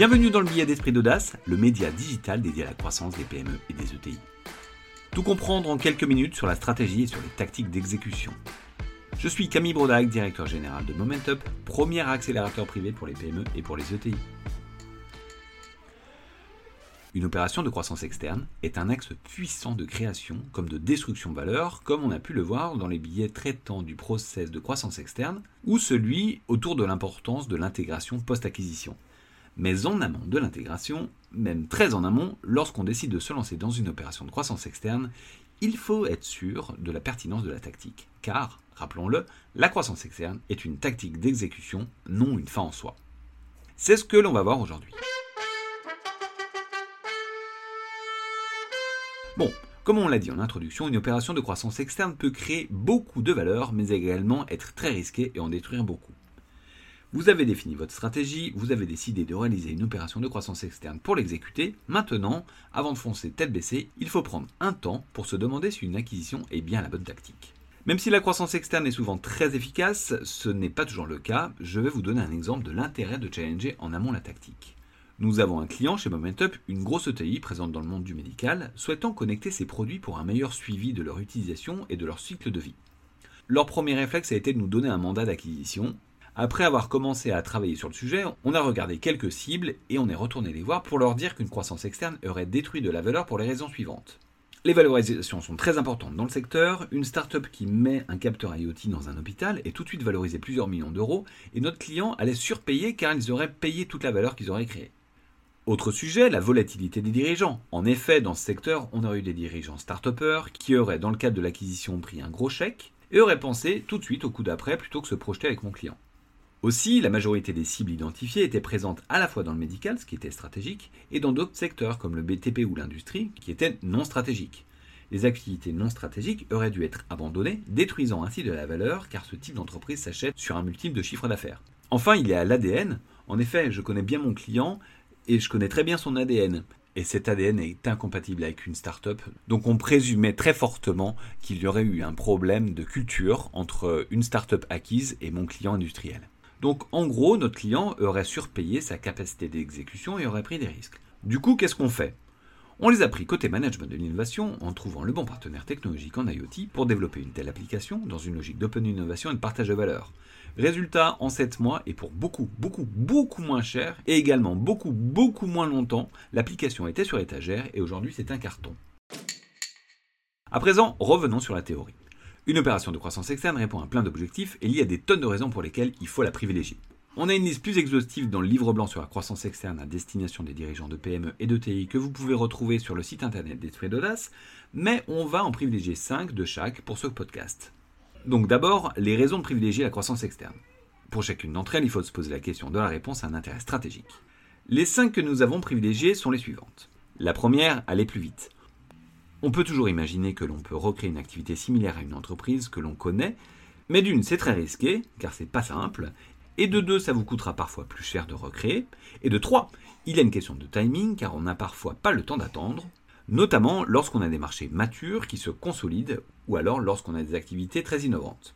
Bienvenue dans le billet d'esprit d'audace, le média digital dédié à la croissance des PME et des ETI. Tout comprendre en quelques minutes sur la stratégie et sur les tactiques d'exécution. Je suis Camille Brodac, directeur général de Momentup, premier accélérateur privé pour les PME et pour les ETI. Une opération de croissance externe est un axe puissant de création comme de destruction de valeur, comme on a pu le voir dans les billets traitant du process de croissance externe, ou celui autour de l'importance de l'intégration post-acquisition. Mais en amont de l'intégration, même très en amont, lorsqu'on décide de se lancer dans une opération de croissance externe, il faut être sûr de la pertinence de la tactique. Car, rappelons-le, la croissance externe est une tactique d'exécution, non une fin en soi. C'est ce que l'on va voir aujourd'hui. Bon, comme on l'a dit en introduction, une opération de croissance externe peut créer beaucoup de valeur, mais également être très risquée et en détruire beaucoup. Vous avez défini votre stratégie, vous avez décidé de réaliser une opération de croissance externe pour l'exécuter. Maintenant, avant de foncer tête baissée, il faut prendre un temps pour se demander si une acquisition est bien la bonne tactique. Même si la croissance externe est souvent très efficace, ce n'est pas toujours le cas. Je vais vous donner un exemple de l'intérêt de challenger en amont la tactique. Nous avons un client chez Momentup, une grosse ETI présente dans le monde du médical, souhaitant connecter ses produits pour un meilleur suivi de leur utilisation et de leur cycle de vie. Leur premier réflexe a été de nous donner un mandat d'acquisition, après avoir commencé à travailler sur le sujet, on a regardé quelques cibles et on est retourné les voir pour leur dire qu'une croissance externe aurait détruit de la valeur pour les raisons suivantes. Les valorisations sont très importantes dans le secteur. Une start-up qui met un capteur IoT dans un hôpital est tout de suite valorisée plusieurs millions d'euros et notre client allait surpayer car ils auraient payé toute la valeur qu'ils auraient créée. Autre sujet, la volatilité des dirigeants. En effet, dans ce secteur, on aurait eu des dirigeants start-upers qui auraient, dans le cadre de l'acquisition, pris un gros chèque et auraient pensé tout de suite au coup d'après plutôt que se projeter avec mon client. Aussi, la majorité des cibles identifiées étaient présentes à la fois dans le médical, ce qui était stratégique, et dans d'autres secteurs comme le BTP ou l'industrie, qui étaient non stratégiques. Les activités non stratégiques auraient dû être abandonnées, détruisant ainsi de la valeur, car ce type d'entreprise s'achète sur un multiple de chiffre d'affaires. Enfin, il y a l'ADN. En effet, je connais bien mon client et je connais très bien son ADN. Et cet ADN est incompatible avec une start-up. Donc on présumait très fortement qu'il y aurait eu un problème de culture entre une start-up acquise et mon client industriel. Donc en gros, notre client aurait surpayé sa capacité d'exécution et aurait pris des risques. Du coup, qu'est-ce qu'on fait? On les a pris côté management de l'innovation en trouvant le bon partenaire technologique en IoT pour développer une telle application dans une logique d'open innovation et de partage de valeur. Résultat, en 7 mois et pour beaucoup, beaucoup, beaucoup moins cher et également beaucoup, beaucoup moins longtemps, l'application était sur étagère et aujourd'hui c'est un carton. À présent, revenons sur la théorie. Une opération de croissance externe répond à plein d'objectifs et il y a des tonnes de raisons pour lesquelles il faut la privilégier. On a une liste plus exhaustive dans le livre blanc sur la croissance externe à destination des dirigeants de PME et de TI que vous pouvez retrouver sur le site internet d'Esprit d'Audace, mais on va en privilégier 5 de chaque pour ce podcast. Donc d'abord, les raisons de privilégier la croissance externe. Pour chacune d'entre elles, il faut se poser la question de la réponse à un intérêt stratégique. Les 5 que nous avons privilégiées sont les suivantes. La première, aller plus vite. On peut toujours imaginer que l'on peut recréer une activité similaire à une entreprise que l'on connaît, mais d'une, c'est très risqué, car c'est pas simple, et de deux, ça vous coûtera parfois plus cher de recréer, et de trois, il y a une question de timing, car on n'a parfois pas le temps d'attendre, notamment lorsqu'on a des marchés matures qui se consolident, ou alors lorsqu'on a des activités très innovantes.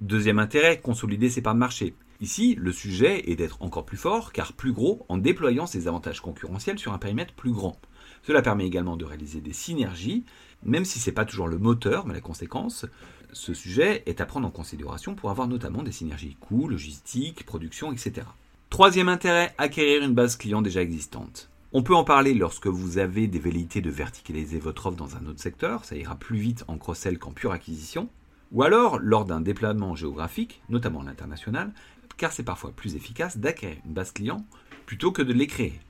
Deuxième intérêt, consolider ses parts de marché. Ici, le sujet est d'être encore plus fort, car plus gros, en déployant ses avantages concurrentiels sur un périmètre plus grand. Cela permet également de réaliser des synergies, même si ce n'est pas toujours le moteur, mais la conséquence. Ce sujet est à prendre en considération pour avoir notamment des synergies coûts, logistique, production, etc. Troisième intérêt, acquérir une base client déjà existante. On peut en parler lorsque vous avez des velléités de verticaliser votre offre dans un autre secteur, ça ira plus vite en cross-sell qu'en pure acquisition, ou alors lors d'un déploiement géographique, notamment l'international, car c'est parfois plus efficace d'acquérir une base client plutôt que de les créer.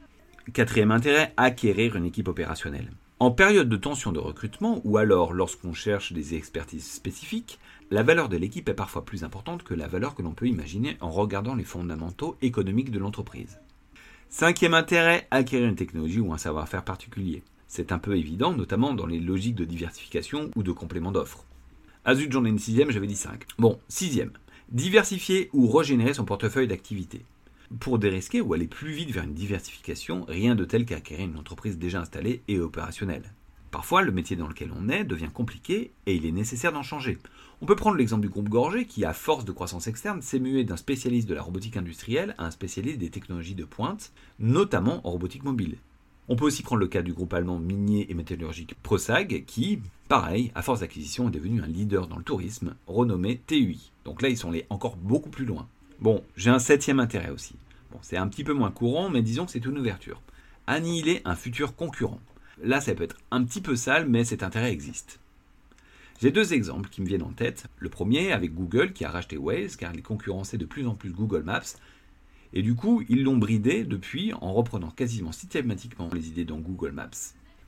Quatrième intérêt, acquérir une équipe opérationnelle. En période de tension de recrutement ou alors lorsqu'on cherche des expertises spécifiques, la valeur de l'équipe est parfois plus importante que la valeur que l'on peut imaginer en regardant les fondamentaux économiques de l'entreprise. Cinquième intérêt, acquérir une technologie ou un savoir-faire particulier. C'est un peu évident, notamment dans les logiques de diversification ou de complément d'offres. Ah zut, j'en ai une sixième, j'avais dit cinq. Bon, sixième, diversifier ou régénérer son portefeuille d'activités. Pour dérisquer ou aller plus vite vers une diversification, rien de tel qu'acquérir une entreprise déjà installée et opérationnelle. Parfois, le métier dans lequel on est devient compliqué et il est nécessaire d'en changer. On peut prendre l'exemple du groupe Gorgé qui, à force de croissance externe, s'est mué d'un spécialiste de la robotique industrielle à un spécialiste des technologies de pointe, notamment en robotique mobile. On peut aussi prendre le cas du groupe allemand minier et métallurgique Prosag qui, pareil, à force d'acquisition, est devenu un leader dans le tourisme, renommé TUI. Donc là, ils sont allés encore beaucoup plus loin. Bon, j'ai un septième intérêt aussi. Bon, c'est un petit peu moins courant, mais disons que c'est une ouverture. Annihiler un futur concurrent. Là, ça peut être un petit peu sale, mais cet intérêt existe. J'ai deux exemples qui me viennent en tête. Le premier avec Google qui a racheté Waze car il concurrençait de plus en plus Google Maps. Et du coup, ils l'ont bridé depuis en reprenant quasiment systématiquement les idées dans Google Maps.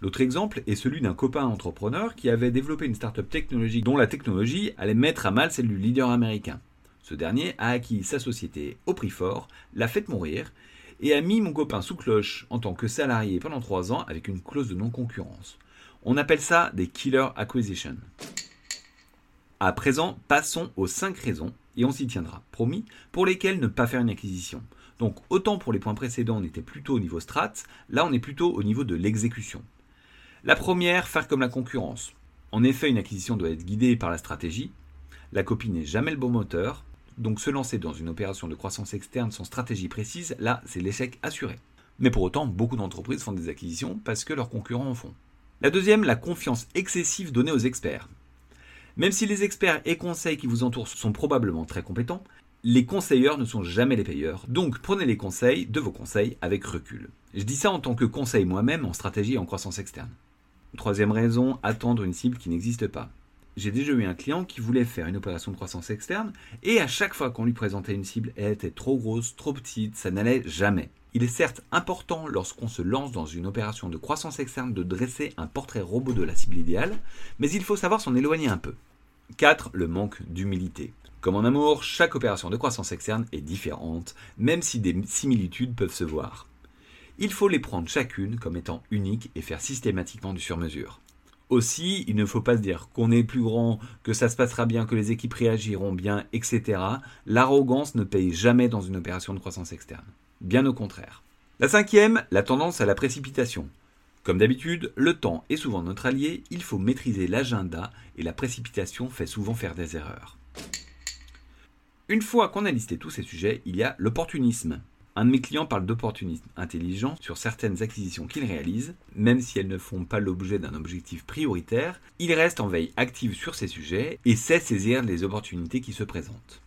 L'autre exemple est celui d'un copain entrepreneur qui avait développé une start-up technologique dont la technologie allait mettre à mal celle du leader américain. Ce dernier a acquis sa société au prix fort, l'a fait mourir et a mis mon copain sous cloche en tant que salarié pendant trois ans avec une clause de non-concurrence. On appelle ça des killer acquisitions. À présent, passons aux cinq raisons, et on s'y tiendra, promis, pour lesquelles ne pas faire une acquisition. Donc autant pour les points précédents, on était plutôt au niveau strat, là on est plutôt au niveau de l'exécution. La première, faire comme la concurrence. En effet, une acquisition doit être guidée par la stratégie. La copie n'est jamais le bon moteur, donc se lancer dans une opération de croissance externe sans stratégie précise, là, c'est l'échec assuré. Mais pour autant, beaucoup d'entreprises font des acquisitions parce que leurs concurrents en font. La deuxième, la confiance excessive donnée aux experts. Même si les experts et conseils qui vous entourent sont probablement très compétents, les conseilleurs ne sont jamais les payeurs, donc prenez les conseils de vos conseils avec recul. Je dis ça en tant que conseil moi-même en stratégie et en croissance externe. Troisième raison, attendre une cible qui n'existe pas j'ai déjà eu un client qui voulait faire une opération de croissance externe et à chaque fois qu'on lui présentait une cible, elle était trop grosse, trop petite, ça n'allait jamais. Il est certes important lorsqu'on se lance dans une opération de croissance externe de dresser un portrait robot de la cible idéale, mais il faut savoir s'en éloigner un peu. 4. Le manque d'humilité. Comme en amour, chaque opération de croissance externe est différente, même si des similitudes peuvent se voir. Il faut les prendre chacune comme étant uniques et faire systématiquement du sur-mesure. Aussi, il ne faut pas se dire qu'on est plus grand, que ça se passera bien, que les équipes réagiront bien, etc. L'arrogance ne paye jamais dans une opération de croissance externe. Bien au contraire. La cinquième, la tendance à la précipitation. Comme d'habitude, le temps est souvent notre allié, il faut maîtriser l'agenda et la précipitation fait souvent faire des erreurs. Une fois qu'on a listé tous ces sujets, il y a l'opportunisme. Un de mes clients parle d'opportunisme intelligent sur certaines acquisitions qu'il réalise, même si elles ne font pas l'objet d'un objectif prioritaire, il reste en veille active sur ces sujets et sait saisir les opportunités qui se présentent.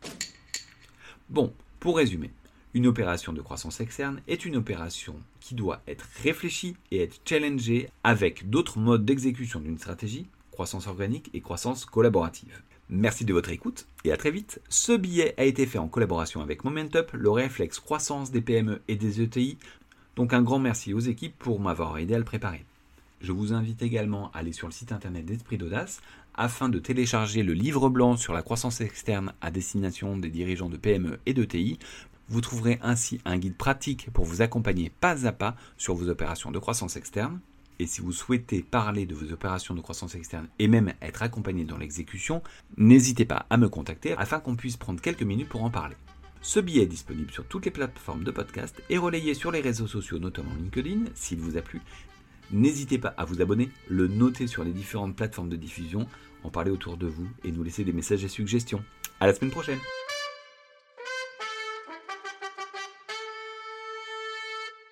Bon, pour résumer, une opération de croissance externe est une opération qui doit être réfléchie et être challengée avec d'autres modes d'exécution d'une stratégie, croissance organique et croissance collaborative. Merci de votre écoute et à très vite. Ce billet a été fait en collaboration avec Momentup, le réflexe croissance des PME et des ETI. Donc un grand merci aux équipes pour m'avoir aidé à le préparer. Je vous invite également à aller sur le site internet d'Esprit d'Audace afin de télécharger le livre blanc sur la croissance externe à destination des dirigeants de PME et d'ETI. Vous trouverez ainsi un guide pratique pour vous accompagner pas à pas sur vos opérations de croissance externe. Et si vous souhaitez parler de vos opérations de croissance externe et même être accompagné dans l'exécution, n'hésitez pas à me contacter afin qu'on puisse prendre quelques minutes pour en parler. Ce billet est disponible sur toutes les plateformes de podcast et relayé sur les réseaux sociaux, notamment LinkedIn, s'il vous a plu. N'hésitez pas à vous abonner, le noter sur les différentes plateformes de diffusion, en parler autour de vous et nous laisser des messages et suggestions. À la semaine prochaine!